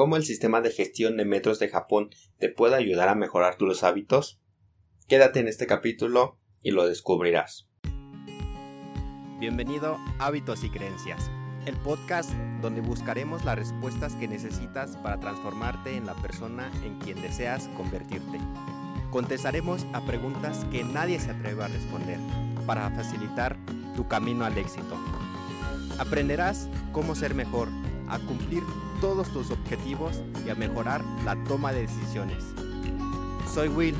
cómo el sistema de gestión de metros de Japón te puede ayudar a mejorar tus hábitos? Quédate en este capítulo y lo descubrirás. Bienvenido a Hábitos y Creencias, el podcast donde buscaremos las respuestas que necesitas para transformarte en la persona en quien deseas convertirte. Contestaremos a preguntas que nadie se atreve a responder para facilitar tu camino al éxito. Aprenderás cómo ser mejor, a cumplir todos tus objetivos y a mejorar la toma de decisiones. Soy Will,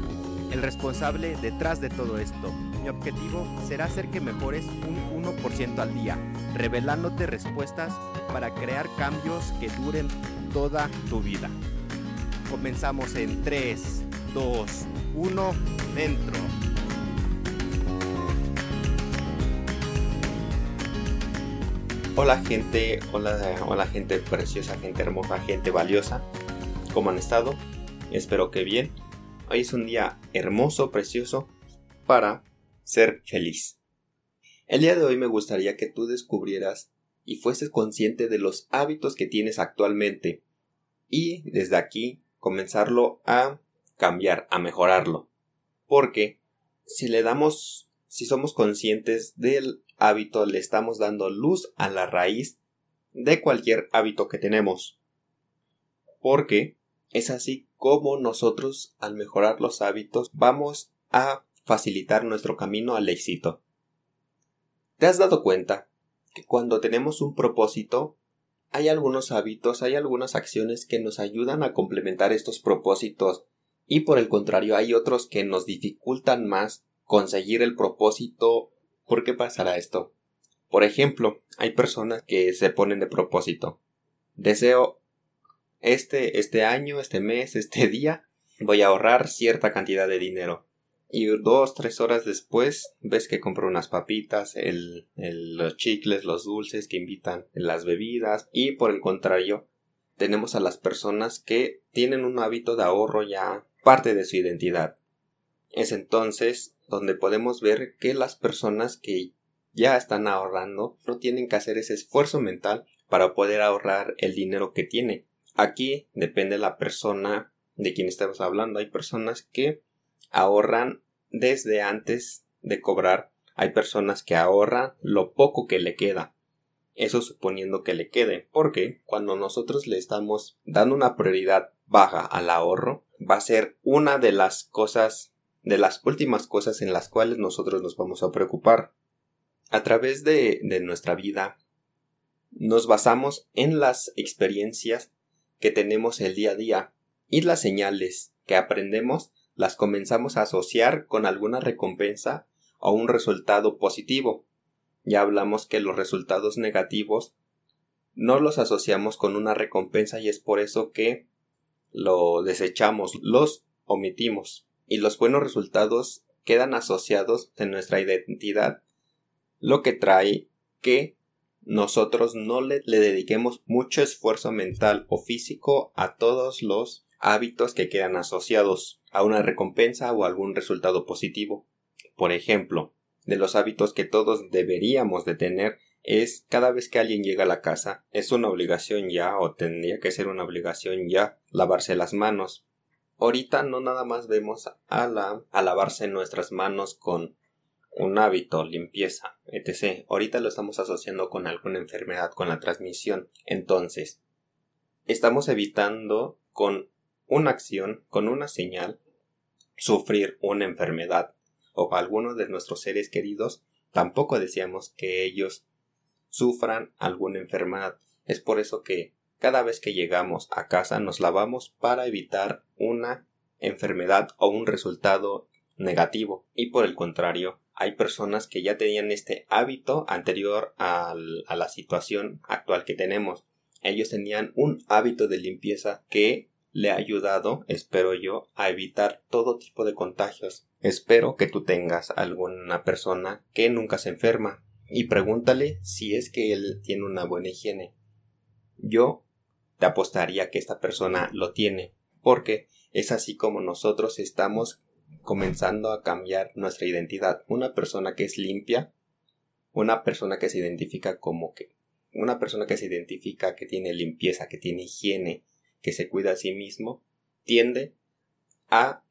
el responsable detrás de todo esto. Mi objetivo será hacer que mejores un 1% al día, revelándote respuestas para crear cambios que duren toda tu vida. Comenzamos en 3, 2, 1, dentro. Hola gente, hola, hola gente preciosa, gente hermosa, gente valiosa. ¿Cómo han estado? Espero que bien. Hoy es un día hermoso, precioso para ser feliz. El día de hoy me gustaría que tú descubrieras y fueses consciente de los hábitos que tienes actualmente y desde aquí comenzarlo a cambiar, a mejorarlo. Porque si le damos, si somos conscientes del hábito le estamos dando luz a la raíz de cualquier hábito que tenemos. Porque es así como nosotros al mejorar los hábitos vamos a facilitar nuestro camino al éxito. ¿Te has dado cuenta que cuando tenemos un propósito hay algunos hábitos, hay algunas acciones que nos ayudan a complementar estos propósitos y por el contrario hay otros que nos dificultan más conseguir el propósito ¿Por qué pasará esto? Por ejemplo, hay personas que se ponen de propósito. Deseo este, este año, este mes, este día, voy a ahorrar cierta cantidad de dinero. Y dos, tres horas después ves que compro unas papitas, el, los chicles, los dulces que invitan, las bebidas. Y por el contrario, tenemos a las personas que tienen un hábito de ahorro ya parte de su identidad. Es entonces donde podemos ver que las personas que ya están ahorrando no tienen que hacer ese esfuerzo mental para poder ahorrar el dinero que tiene. Aquí depende la persona de quien estamos hablando. Hay personas que ahorran desde antes de cobrar. Hay personas que ahorran lo poco que le queda. Eso suponiendo que le quede. Porque cuando nosotros le estamos dando una prioridad baja al ahorro, va a ser una de las cosas de las últimas cosas en las cuales nosotros nos vamos a preocupar. A través de, de nuestra vida nos basamos en las experiencias que tenemos el día a día y las señales que aprendemos las comenzamos a asociar con alguna recompensa o un resultado positivo. Ya hablamos que los resultados negativos no los asociamos con una recompensa y es por eso que lo desechamos, los omitimos y los buenos resultados quedan asociados en nuestra identidad, lo que trae que nosotros no le, dediquemos mucho esfuerzo mental o físico a todos los hábitos que quedan asociados a una recompensa o algún resultado positivo. Por ejemplo, de los hábitos que todos deberíamos de tener es cada vez que alguien llega a la casa es una obligación ya o tendría que ser una obligación ya lavarse las manos ahorita no nada más vemos a, la, lavarse nuestras manos con un hábito, limpieza, etc. Ahorita lo estamos asociando con alguna enfermedad, con la transmisión. Entonces, estamos evitando con una acción, con una señal, sufrir una enfermedad. O algunos de nuestros seres queridos tampoco deseamos que ellos sufran alguna enfermedad. Es por eso que cada vez que llegamos a casa nos lavamos para evitar una enfermedad o un resultado negativo. Y por el contrario, hay personas que ya tenían este hábito anterior a la situación actual que tenemos. Ellos tenían un hábito de limpieza que le ha ayudado, espero yo, a evitar todo tipo de contagios. Espero que tú tengas alguna persona que nunca se enferma y pregúntale si es que él tiene una buena higiene. Yo te apostaría que esta persona lo tiene, porque es así como nosotros estamos comenzando a cambiar nuestra identidad. Una persona que es limpia, una persona que se identifica como que una persona que se identifica que tiene limpieza, que tiene higiene, que se cuida a sí mismo tiende a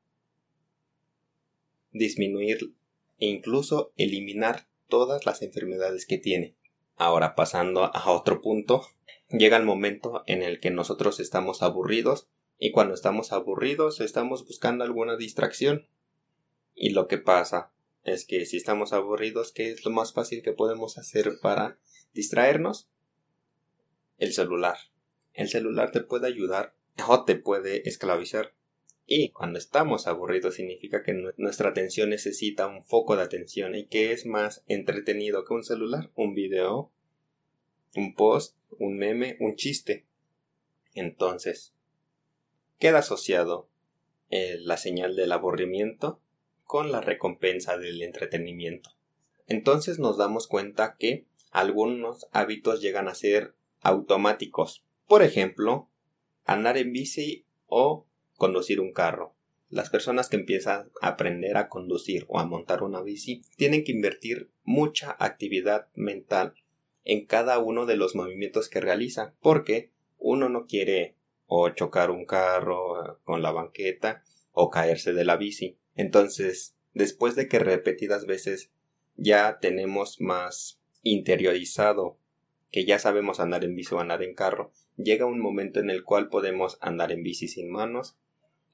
disminuir e incluso eliminar todas las enfermedades que tiene. Ahora pasando a otro punto, llega el momento en el que nosotros estamos aburridos y cuando estamos aburridos estamos buscando alguna distracción. Y lo que pasa es que si estamos aburridos, ¿qué es lo más fácil que podemos hacer para distraernos? El celular. El celular te puede ayudar o te puede esclavizar. Y cuando estamos aburridos significa que nuestra atención necesita un foco de atención y que es más entretenido que un celular, un video, un post, un meme, un chiste. Entonces, queda asociado eh, la señal del aburrimiento con la recompensa del entretenimiento. Entonces nos damos cuenta que algunos hábitos llegan a ser automáticos. Por ejemplo, andar en bici o conducir un carro. Las personas que empiezan a aprender a conducir o a montar una bici tienen que invertir mucha actividad mental en cada uno de los movimientos que realizan porque uno no quiere o chocar un carro con la banqueta o caerse de la bici. Entonces, después de que repetidas veces ya tenemos más interiorizado que ya sabemos andar en bici o andar en carro, llega un momento en el cual podemos andar en bici sin manos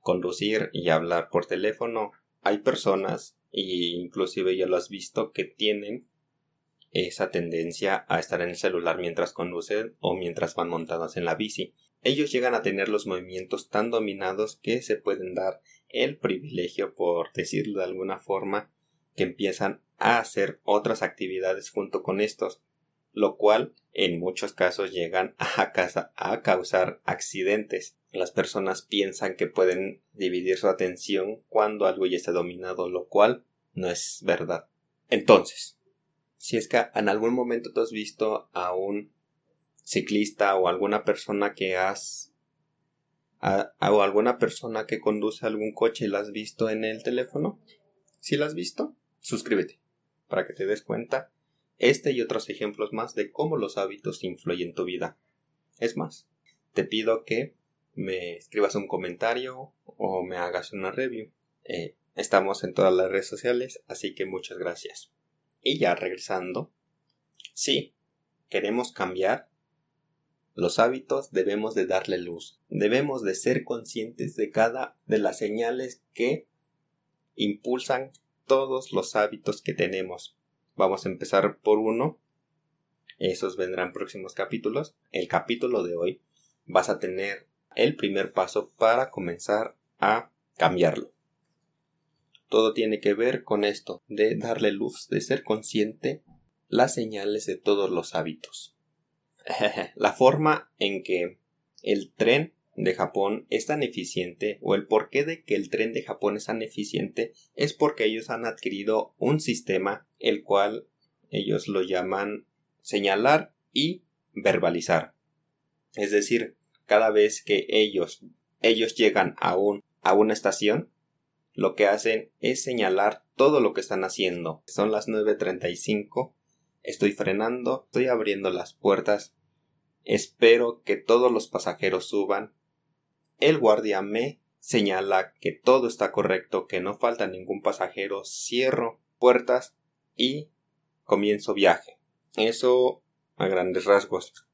conducir y hablar por teléfono. Hay personas, y inclusive ya lo has visto, que tienen esa tendencia a estar en el celular mientras conducen o mientras van montados en la bici. Ellos llegan a tener los movimientos tan dominados que se pueden dar el privilegio, por decirlo de alguna forma, que empiezan a hacer otras actividades junto con estos, lo cual en muchos casos llegan a, casa, a causar accidentes. Las personas piensan que pueden dividir su atención cuando algo ya está dominado, lo cual no es verdad. Entonces, si es que en algún momento tú has visto a un ciclista o alguna persona que has o alguna persona que conduce algún coche y la has visto en el teléfono, si la has visto, suscríbete para que te des cuenta este y otros ejemplos más de cómo los hábitos influyen en tu vida. Es más, te pido que me escribas un comentario o me hagas una review. Eh, estamos en todas las redes sociales, así que muchas gracias. Y ya regresando, sí, queremos cambiar los hábitos, debemos de darle luz. Debemos de ser conscientes de cada de las señales que impulsan todos los hábitos que tenemos. Vamos a empezar por uno. Esos vendrán próximos capítulos. El capítulo de hoy vas a tener el primer paso para comenzar a cambiarlo. Todo tiene que ver con esto, de darle luz, de ser consciente las señales de todos los hábitos. la forma en que el tren de Japón es tan eficiente o el porqué de que el tren de Japón es tan eficiente es porque ellos han adquirido un sistema el cual ellos lo llaman señalar y verbalizar. Es decir, cada vez que ellos, ellos llegan a, un, a una estación, lo que hacen es señalar todo lo que están haciendo. Son las 9.35, estoy frenando, estoy abriendo las puertas, espero que todos los pasajeros suban. El guardia me señala que todo está correcto, que no falta ningún pasajero, cierro puertas y comienzo viaje. Eso a grandes rasgos.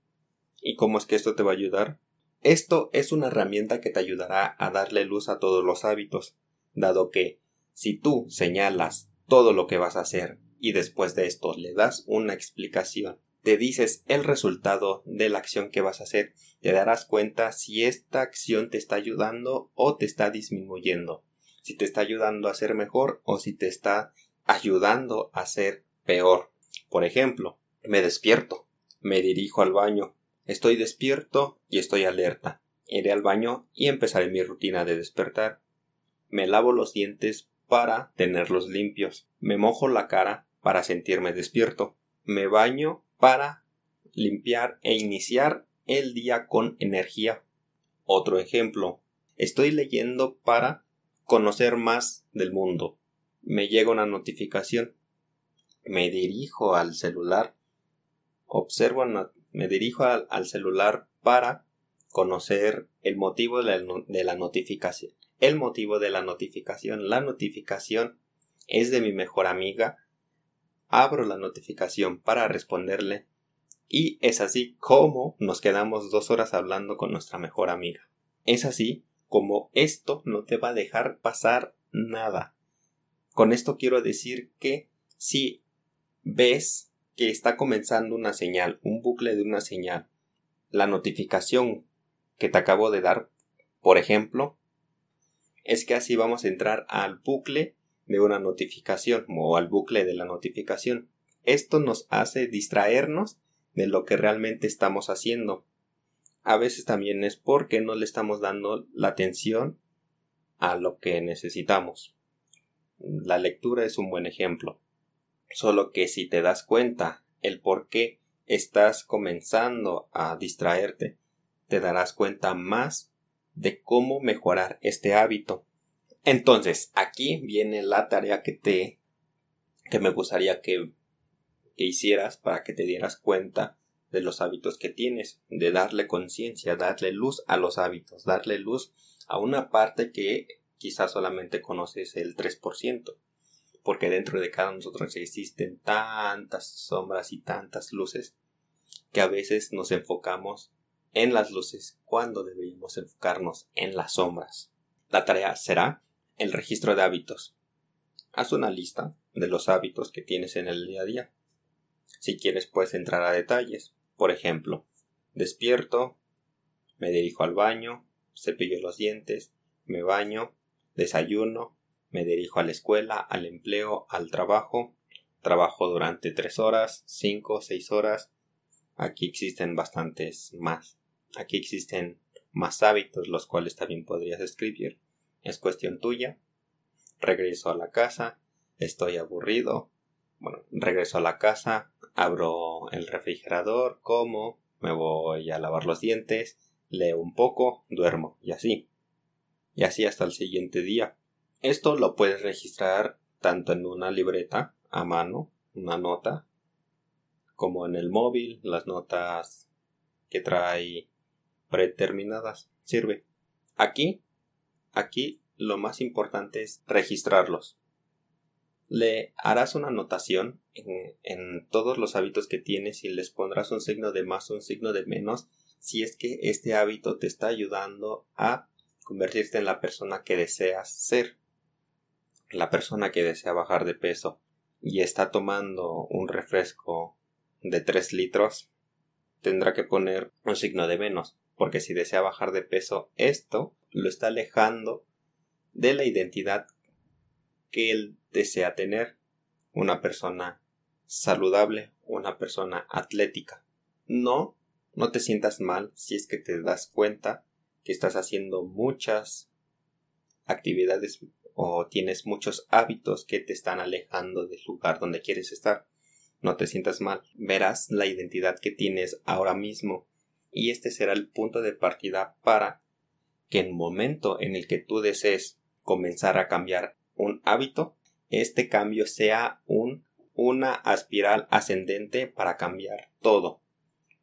¿Y cómo es que esto te va a ayudar? Esto es una herramienta que te ayudará a darle luz a todos los hábitos, dado que si tú señalas todo lo que vas a hacer y después de esto le das una explicación, te dices el resultado de la acción que vas a hacer, te darás cuenta si esta acción te está ayudando o te está disminuyendo, si te está ayudando a ser mejor o si te está ayudando a ser peor. Por ejemplo, me despierto, me dirijo al baño, Estoy despierto y estoy alerta. Iré al baño y empezaré mi rutina de despertar. Me lavo los dientes para tenerlos limpios. Me mojo la cara para sentirme despierto. Me baño para limpiar e iniciar el día con energía. Otro ejemplo. Estoy leyendo para conocer más del mundo. Me llega una notificación. Me dirijo al celular. Observo me dirijo al, celular para conocer el motivo de la, notificación. El motivo de la notificación. La notificación es de mi mejor amiga. Abro la notificación para responderle y es así como nos quedamos dos horas hablando con nuestra mejor amiga. Es así como esto no te va a dejar pasar nada. Con esto quiero decir que si ves que está comenzando una señal, un bucle de una señal, la notificación que te acabo de dar, por ejemplo, es que así vamos a entrar al bucle de una notificación o al bucle de la notificación. Esto nos hace distraernos de lo que realmente estamos haciendo. A veces también es porque no le estamos dando la atención a lo que necesitamos. La lectura es un buen ejemplo. Solo que si te das cuenta el por qué estás comenzando a distraerte, te darás cuenta más de cómo mejorar este hábito. Entonces, aquí viene la tarea que te que me gustaría que, que hicieras para que te dieras cuenta de los hábitos que tienes, de darle conciencia, darle luz a los hábitos, darle luz a una parte que quizás solamente conoces el 3%, porque dentro de cada nosotros existen tantas sombras y tantas luces que a veces nos enfocamos en las luces cuando deberíamos enfocarnos en las sombras. La tarea será el registro de hábitos. Haz una lista de los hábitos que tienes en el día a día. Si quieres puedes entrar a detalles. Por ejemplo, despierto, me dirijo al baño, cepillo los dientes, me baño, desayuno, me dirijo a la escuela, al empleo, al trabajo, trabajo durante tres horas, cinco, seis horas. Aquí existen bastantes más. Aquí existen más hábitos los cuales también podrías escribir. Es cuestión tuya. Regreso a la casa, estoy aburrido. Bueno, regreso a la casa, abro el refrigerador, como, me voy a lavar los dientes, leo un poco, duermo y así. Y así hasta el siguiente día. Esto lo puedes registrar tanto en una libreta a mano, una nota, como en el móvil, las notas que trae predeterminadas. Sirve. Aquí, aquí lo más importante es registrarlos le harás una anotación en, todos los hábitos que tienes y les pondrás un signo de más o un signo de menos si es que este hábito te está ayudando a convertirte en la persona que deseas ser. La persona que desea bajar de peso y está tomando un refresco de 3 litros tendrá que poner un signo de menos porque si desea bajar de peso esto lo está alejando de la identidad que él desea tener una persona saludable, una persona atlética. No, no te sientas mal si es que te das cuenta que estás haciendo muchas actividades o tienes muchos hábitos que te están alejando del lugar donde quieres estar. No te sientas mal. Verás la identidad que tienes ahora mismo y este será el punto de partida para que en momento en el que tú desees comenzar a cambiar un hábito, este cambio sea un, una espiral ascendente para cambiar todo.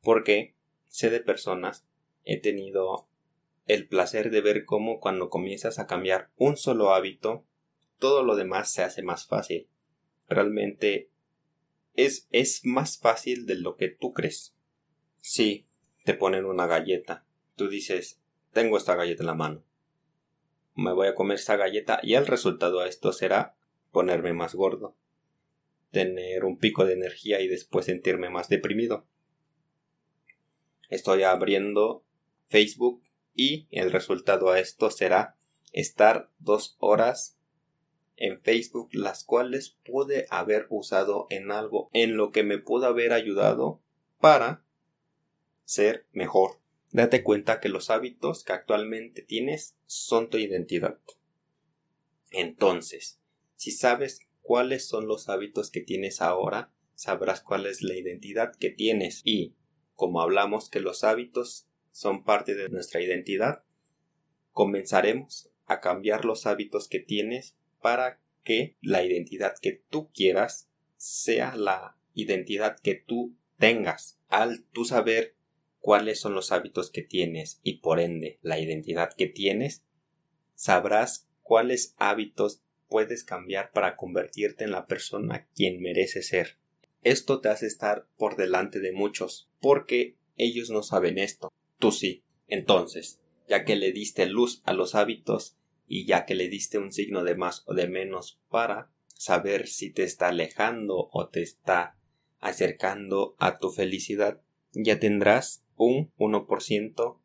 Porque sé de personas, he tenido el placer de ver cómo cuando comienzas a cambiar un solo hábito, todo lo demás se hace más fácil. Realmente es, es más fácil de lo que tú crees. Si te ponen una galleta, tú dices, tengo esta galleta en la mano. Me voy a comer esta galleta y el resultado a esto será ponerme más gordo, tener un pico de energía y después sentirme más deprimido. Estoy abriendo Facebook y el resultado a esto será estar dos horas en Facebook, las cuales pude haber usado en algo en lo que me pudo haber ayudado para ser mejor. Date cuenta que los hábitos que actualmente tienes son tu identidad. Entonces, si sabes cuáles son los hábitos que tienes ahora, sabrás cuál es la identidad que tienes y, como hablamos que los hábitos son parte de nuestra identidad, comenzaremos a cambiar los hábitos que tienes para que la identidad que tú quieras sea la identidad que tú tengas. Al tú saber cuáles son los hábitos que tienes y por ende la identidad que tienes, sabrás cuáles hábitos puedes cambiar para convertirte en la persona quien merece ser. Esto te hace estar por delante de muchos, porque ellos no saben esto, tú sí. Entonces, ya que le diste luz a los hábitos y ya que le diste un signo de más o de menos para saber si te está alejando o te está acercando a tu felicidad, ya tendrás un 1%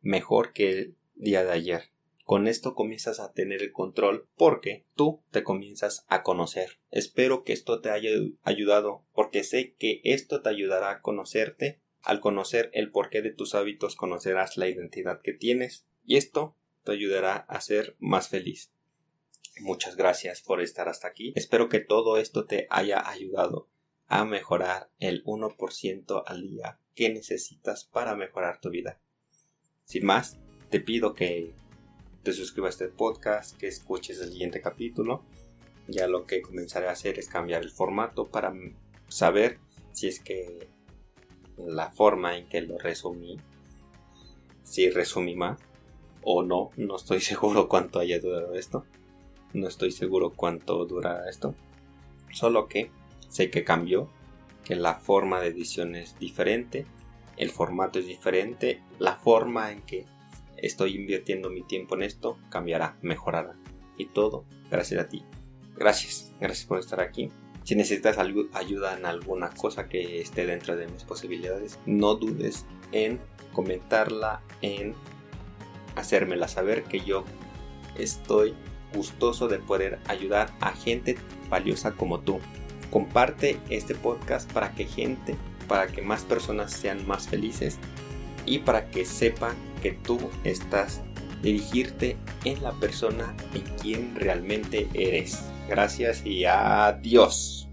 mejor que el día de ayer. Con esto comienzas a tener el control porque tú te comienzas a conocer. Espero que esto te haya ayudado porque sé que esto te ayudará a conocerte. Al conocer el porqué de tus hábitos conocerás la identidad que tienes y esto te ayudará a ser más feliz. Muchas gracias por estar hasta aquí. Espero que todo esto te haya ayudado a mejorar el 1% al día que necesitas para mejorar tu vida. Sin más, te pido que te suscribas a este podcast, que escuches el siguiente capítulo. Ya lo que comenzaré a hacer es cambiar el formato para saber si es que la forma en que lo resumí, si resumí más o no, no estoy seguro cuánto haya durado esto, no estoy seguro cuánto durará esto, solo que sé que cambió, que la forma de edición es diferente, el formato es diferente, la forma en que estoy invirtiendo mi tiempo en esto, cambiará, mejorará. Y todo gracias a ti. Gracias, gracias por estar aquí. Si necesitas ayuda en alguna cosa que esté dentro de mis posibilidades, no dudes en comentarla, en hacérmela saber que yo estoy gustoso de poder ayudar a gente valiosa como tú. Comparte este podcast para que gente, para que más personas sean más felices y para que sepan que tú estás dirigirte en la persona en quien realmente eres. Gracias y adiós.